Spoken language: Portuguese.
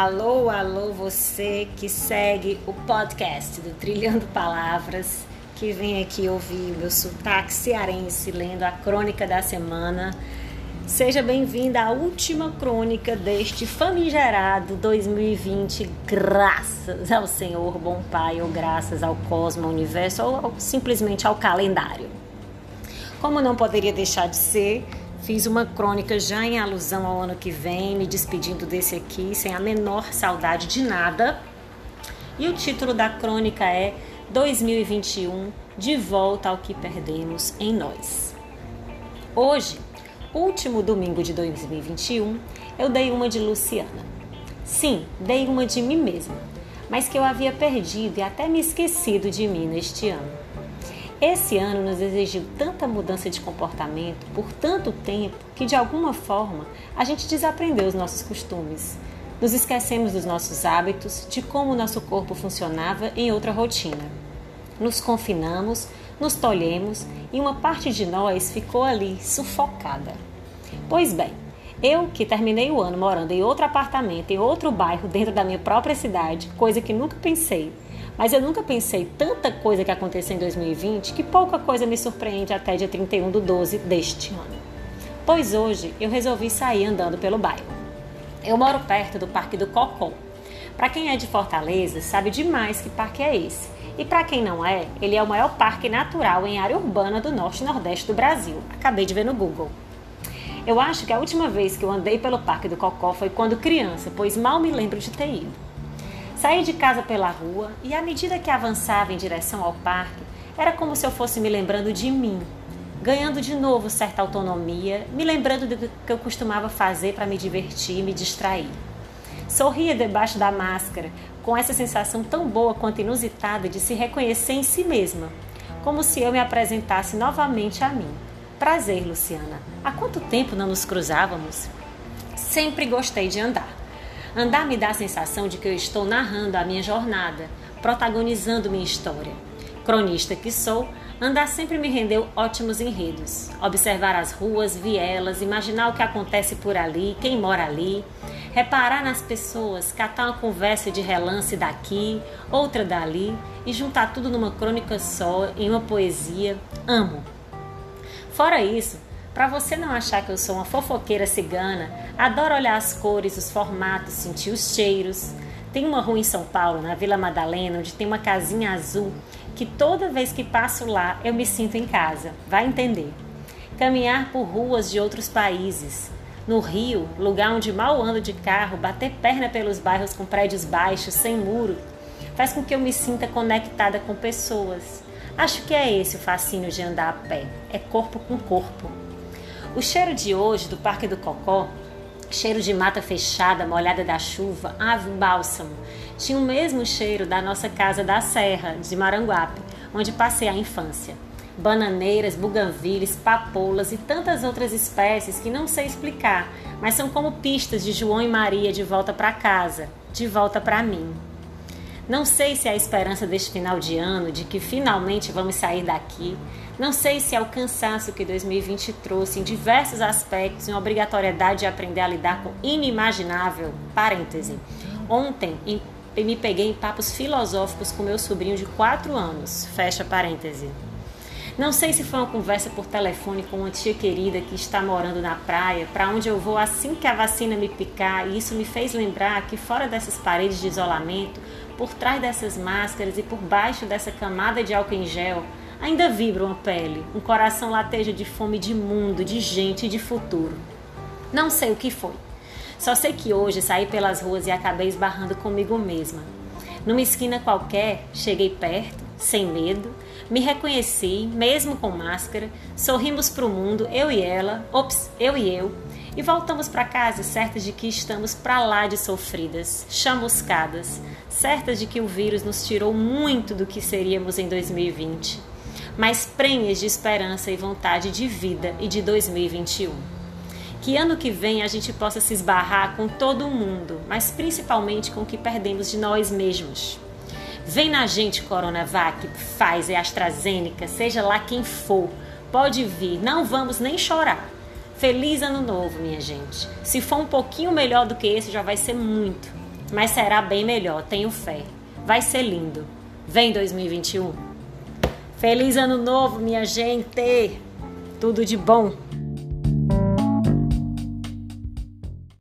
Alô, alô, você que segue o podcast do Trilhando Palavras, que vem aqui ouvir meu sotaque cearense lendo a crônica da semana. Seja bem-vinda à última crônica deste famigerado 2020, graças ao Senhor Bom Pai, ou graças ao cosmo, universo, ou simplesmente ao calendário. Como não poderia deixar de ser, Fiz uma crônica já em alusão ao ano que vem, me despedindo desse aqui sem a menor saudade de nada. E o título da crônica é 2021 De volta ao que perdemos em nós. Hoje, último domingo de 2021, eu dei uma de Luciana. Sim, dei uma de mim mesma, mas que eu havia perdido e até me esquecido de mim neste ano. Esse ano nos exigiu tanta mudança de comportamento por tanto tempo que, de alguma forma, a gente desaprendeu os nossos costumes. Nos esquecemos dos nossos hábitos, de como o nosso corpo funcionava em outra rotina. Nos confinamos, nos tolhemos e uma parte de nós ficou ali, sufocada. Pois bem, eu que terminei o ano morando em outro apartamento, em outro bairro, dentro da minha própria cidade, coisa que nunca pensei, mas eu nunca pensei tanta coisa que aconteceu em 2020 que pouca coisa me surpreende até dia 31 de 12 deste ano. Pois hoje eu resolvi sair andando pelo bairro. Eu moro perto do Parque do Cocó. Para quem é de Fortaleza, sabe demais que parque é esse. E para quem não é, ele é o maior parque natural em área urbana do norte e nordeste do Brasil. Acabei de ver no Google. Eu acho que a última vez que eu andei pelo Parque do Cocó foi quando criança, pois mal me lembro de ter ido. Saí de casa pela rua e, à medida que avançava em direção ao parque, era como se eu fosse me lembrando de mim, ganhando de novo certa autonomia, me lembrando do que eu costumava fazer para me divertir e me distrair. Sorria debaixo da máscara, com essa sensação tão boa quanto inusitada de se reconhecer em si mesma, como se eu me apresentasse novamente a mim. Prazer, Luciana. Há quanto tempo não nos cruzávamos? Sempre gostei de andar. Andar me dá a sensação de que eu estou narrando a minha jornada, protagonizando minha história. Cronista que sou, andar sempre me rendeu ótimos enredos. Observar as ruas, vielas, imaginar o que acontece por ali, quem mora ali, reparar nas pessoas, catar uma conversa de relance daqui, outra dali e juntar tudo numa crônica só, em uma poesia. Amo. Fora isso, para você não achar que eu sou uma fofoqueira cigana, adoro olhar as cores, os formatos, sentir os cheiros. Tem uma rua em São Paulo, na Vila Madalena, onde tem uma casinha azul, que toda vez que passo lá eu me sinto em casa. Vai entender. Caminhar por ruas de outros países. No Rio, lugar onde mal ando de carro, bater perna pelos bairros com prédios baixos, sem muro, faz com que eu me sinta conectada com pessoas. Acho que é esse o fascínio de andar a pé, é corpo com corpo. O cheiro de hoje do Parque do Cocó, cheiro de mata fechada, molhada da chuva, ave bálsamo, tinha o mesmo cheiro da nossa casa da Serra, de Maranguape, onde passei a infância. Bananeiras, buganvílias, papoulas e tantas outras espécies que não sei explicar, mas são como pistas de João e Maria de volta para casa, de volta para mim. Não sei se é a esperança deste final de ano, de que finalmente vamos sair daqui. Não sei se é o cansaço que 2020 trouxe em diversos aspectos, em obrigatoriedade de aprender a lidar com inimaginável. Parêntese. Ontem em, me peguei em papos filosóficos com meu sobrinho de 4 anos. Fecha parêntese. Não sei se foi uma conversa por telefone com uma tia querida que está morando na praia, para onde eu vou assim que a vacina me picar, e isso me fez lembrar que fora dessas paredes de isolamento, por trás dessas máscaras e por baixo dessa camada de álcool em gel, ainda vibra uma pele, um coração lateja de fome de mundo, de gente e de futuro. Não sei o que foi. Só sei que hoje saí pelas ruas e acabei esbarrando comigo mesma. Numa esquina qualquer, cheguei perto, sem medo, me reconheci, mesmo com máscara, sorrimos para o mundo, eu e ela, ops, eu e eu, e voltamos para casa certas de que estamos para lá de sofridas, chamuscadas, certas de que o vírus nos tirou muito do que seríamos em 2020, mas prenhas de esperança e vontade de vida e de 2021. Que ano que vem a gente possa se esbarrar com todo mundo, mas principalmente com o que perdemos de nós mesmos. Vem na gente, Coronavac, Pfizer, AstraZeneca, seja lá quem for. Pode vir, não vamos nem chorar. Feliz ano novo, minha gente. Se for um pouquinho melhor do que esse, já vai ser muito. mas será bem melhor, tenho fé. Vai ser lindo. Vem 2021. Feliz ano novo, minha gente. Tudo de bom.